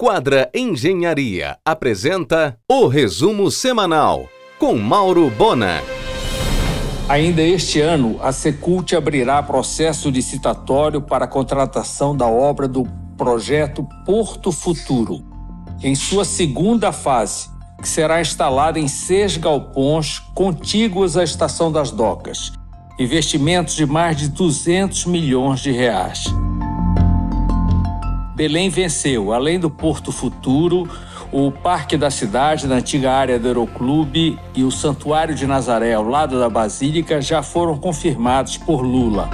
Quadra Engenharia apresenta o resumo semanal com Mauro Bona. Ainda este ano, a Secult abrirá processo licitatório para a contratação da obra do projeto Porto Futuro, em sua segunda fase, que será instalada em seis galpões contíguos à Estação das Docas. Investimentos de mais de 200 milhões de reais. Belém venceu, além do Porto Futuro, o Parque da Cidade, na antiga área do Aeroclube, e o Santuário de Nazaré, ao lado da Basílica, já foram confirmados por Lula.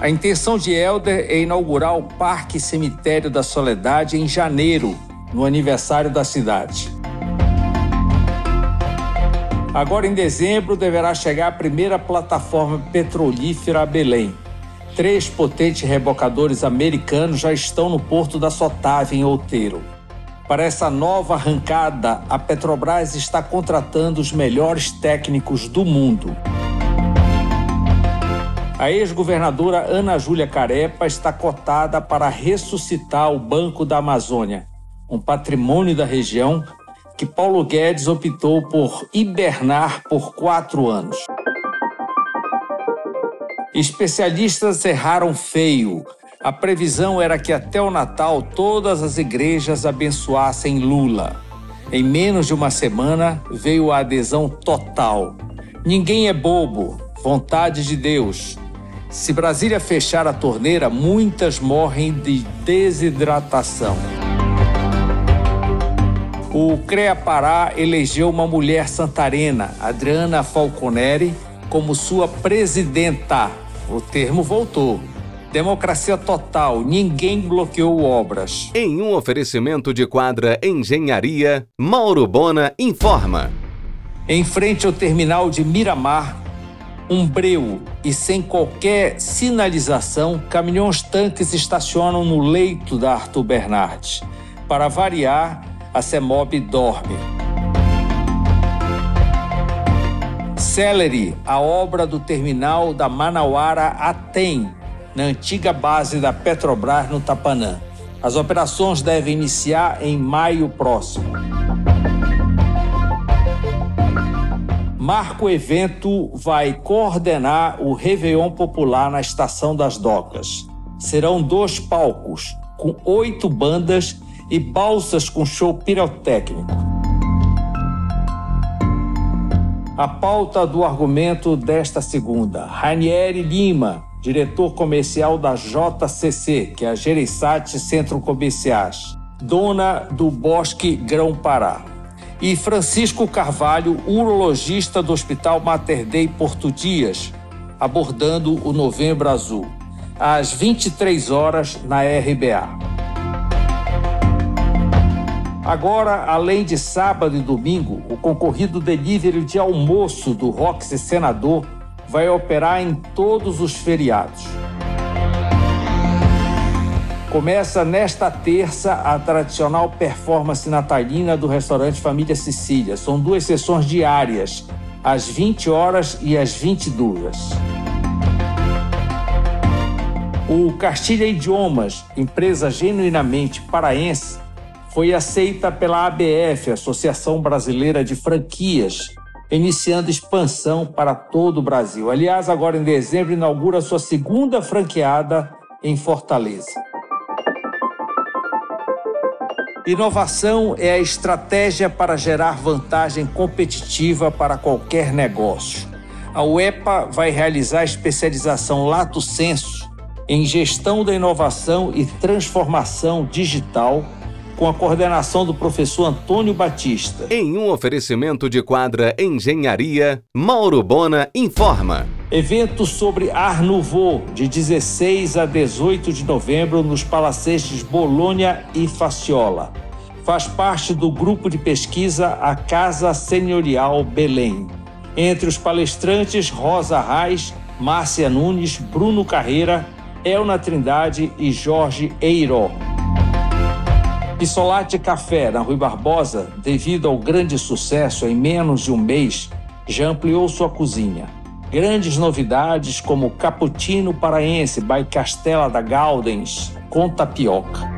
A intenção de Helder é inaugurar o Parque Cemitério da Soledade em janeiro, no aniversário da cidade. Agora, em dezembro, deverá chegar a primeira plataforma petrolífera a Belém. Três potentes rebocadores americanos já estão no porto da Sotave, em Outeiro. Para essa nova arrancada, a Petrobras está contratando os melhores técnicos do mundo. A ex-governadora Ana Júlia Carepa está cotada para ressuscitar o Banco da Amazônia, um patrimônio da região que Paulo Guedes optou por hibernar por quatro anos. Especialistas erraram feio. A previsão era que até o Natal todas as igrejas abençoassem Lula. Em menos de uma semana veio a adesão total. Ninguém é bobo, vontade de Deus. Se Brasília fechar a torneira, muitas morrem de desidratação. O CREA Pará elegeu uma mulher santarena, Adriana Falconeri, como sua presidenta. O termo voltou. Democracia total, ninguém bloqueou obras. Em um oferecimento de quadra Engenharia, Mauro Bona informa. Em frente ao terminal de Miramar, um breu e sem qualquer sinalização, caminhões-tanques estacionam no leito da Arthur Bernardes. Para variar, a CEMOB dorme. Celery, a obra do terminal da Manauara Atem, na antiga base da Petrobras no Tapanã. As operações devem iniciar em maio próximo. Marco Evento vai coordenar o Réveillon Popular na Estação das Docas. Serão dois palcos, com oito bandas e balsas com show pirotécnico. A pauta do argumento desta segunda. Ranieri Lima, diretor comercial da JCC, que é a Gereissat Centro Comerciais, dona do Bosque Grão Pará. E Francisco Carvalho, urologista do Hospital Mater Dei Porto Dias, abordando o Novembro Azul, às 23 horas na RBA. Agora, além de sábado e domingo, o concorrido delivery de almoço do Roxy Senador vai operar em todos os feriados. Começa nesta terça a tradicional performance natalina do restaurante Família Sicília. São duas sessões diárias, às 20 horas e às 22. O Castilha Idiomas, empresa genuinamente paraense, foi aceita pela ABF, Associação Brasileira de Franquias, iniciando expansão para todo o Brasil. Aliás, agora em dezembro inaugura sua segunda franqueada em Fortaleza. Inovação é a estratégia para gerar vantagem competitiva para qualquer negócio. A UEPA vai realizar especialização Lato Senso em gestão da inovação e transformação digital com a coordenação do professor Antônio Batista. Em um oferecimento de quadra Engenharia, Mauro Bona informa. Evento sobre Ar Nouveau, de 16 a 18 de novembro, nos palacetes Bolônia e Faciola. Faz parte do grupo de pesquisa A Casa Senhorial Belém. Entre os palestrantes, Rosa Reis, Márcia Nunes, Bruno Carreira, Elna Trindade e Jorge Eiró. Pisolate Café, na Rui Barbosa, devido ao grande sucesso em menos de um mês, já ampliou sua cozinha. Grandes novidades como Cappuccino Paraense by Castela da Galdens com tapioca.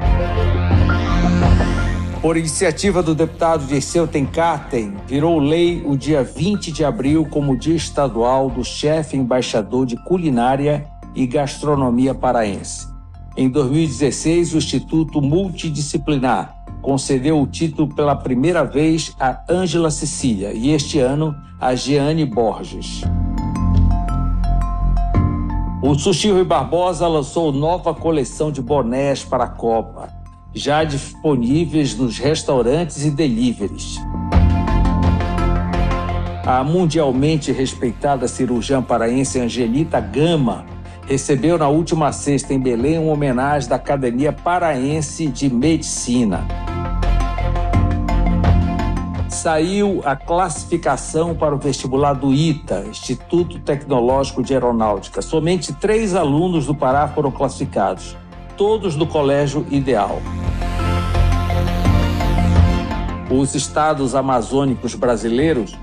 Por iniciativa do deputado Dirceu Tenkarten, virou lei o dia 20 de abril como Dia Estadual do Chefe Embaixador de Culinária e Gastronomia Paraense. Em 2016, o Instituto Multidisciplinar concedeu o título pela primeira vez a Ângela Cecília e este ano a Jeane Borges. O Sushi Rui Barbosa lançou nova coleção de bonés para a Copa, já disponíveis nos restaurantes e deliveries. A mundialmente respeitada cirurgiã paraense Angelita Gama recebeu na última sexta em Belém uma homenagem da Academia Paraense de Medicina saiu a classificação para o vestibular do ITA, Instituto Tecnológico de Aeronáutica. Somente três alunos do Pará foram classificados, todos do Colégio Ideal. Os estados amazônicos brasileiros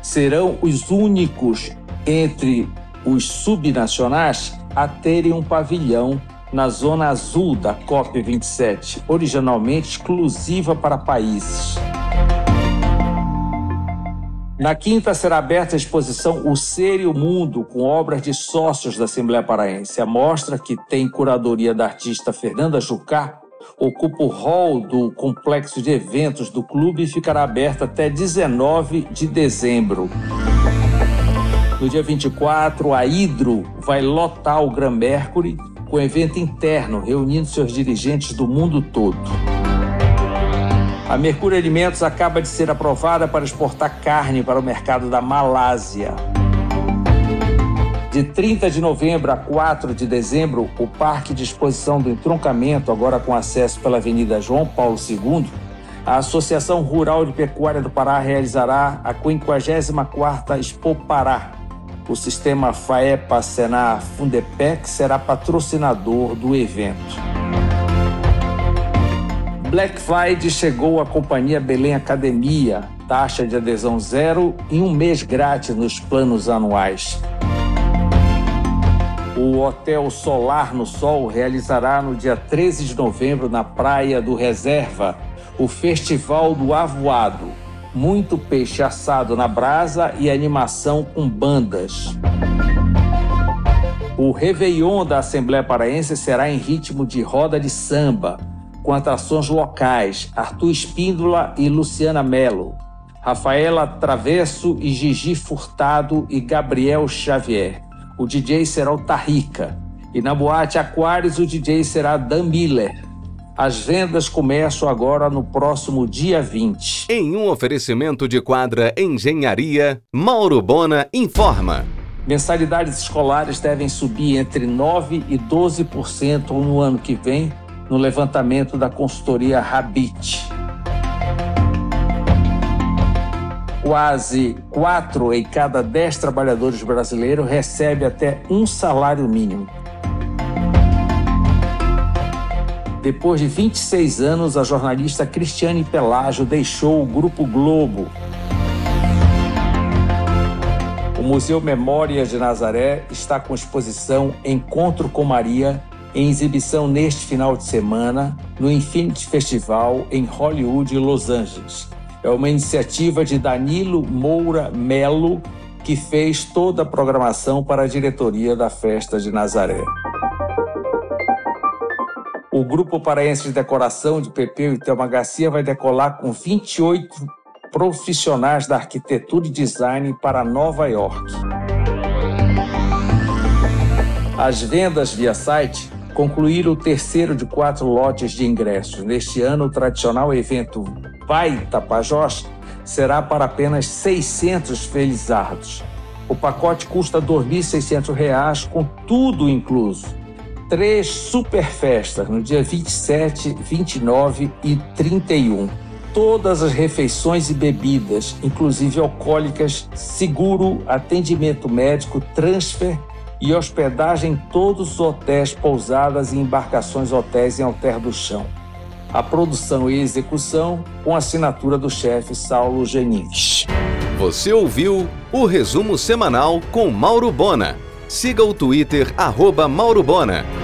serão os únicos entre os subnacionais a terem um pavilhão na zona azul da COP27, originalmente exclusiva para países. Na quinta será aberta a exposição O Ser e o Mundo, com obras de sócios da Assembleia Paraense. A mostra, que tem curadoria da artista Fernanda Jucá, ocupa o hall do complexo de eventos do clube e ficará aberta até 19 de dezembro. No dia 24, a Hidro vai lotar o Gran Mercury com evento interno, reunindo seus dirigentes do mundo todo. A Mercúrio Alimentos acaba de ser aprovada para exportar carne para o mercado da Malásia. De 30 de novembro a 4 de dezembro, o Parque de Exposição do Entroncamento, agora com acesso pela Avenida João Paulo II, a Associação Rural de Pecuária do Pará realizará a 54ª Expo Pará. O sistema FAEPA Senar Fundepec será patrocinador do evento. Black Friday chegou à companhia Belém Academia, taxa de adesão zero e um mês grátis nos planos anuais. O Hotel Solar no Sol realizará no dia 13 de novembro, na Praia do Reserva, o Festival do Avoado. Muito peixe assado na brasa e animação com bandas. O Réveillon da Assembleia Paraense será em ritmo de roda de samba com atrações locais Arthur Espíndola e Luciana Mello, Rafaela Travesso e Gigi Furtado e Gabriel Xavier. O DJ será o Tarrica. E na Boate Aquários o DJ será Dan Miller. As vendas começam agora no próximo dia 20. Em um oferecimento de quadra Engenharia, Mauro Bona informa. Mensalidades escolares devem subir entre 9% e 12% no ano que vem, no levantamento da consultoria Habit. Quase quatro em cada dez trabalhadores brasileiros recebe até um salário mínimo. Depois de 26 anos, a jornalista Cristiane Pelágio deixou o Grupo Globo. O Museu Memórias de Nazaré está com exposição Encontro com Maria, em exibição neste final de semana no Infinity Festival em Hollywood, Los Angeles. É uma iniciativa de Danilo Moura Melo, que fez toda a programação para a diretoria da Festa de Nazaré. O Grupo Paraense de Decoração de Pepeu e Thelma Garcia vai decolar com 28 profissionais da arquitetura e design para Nova York. As vendas via site concluir o terceiro de quatro lotes de ingressos. Neste ano, o tradicional evento Vai Tapajós será para apenas 600 felizardos. O pacote custa R$ 2.600, com tudo incluso. Três super festas no dia 27, 29 e 31. Todas as refeições e bebidas, inclusive alcoólicas, seguro, atendimento médico, transfer e hospedagem em todos os hotéis, pousadas e embarcações hotéis em Alter do Chão. A produção e execução com assinatura do chefe Saulo Genins. Você ouviu o resumo semanal com Mauro Bona. Siga o Twitter arroba Mauro Bona.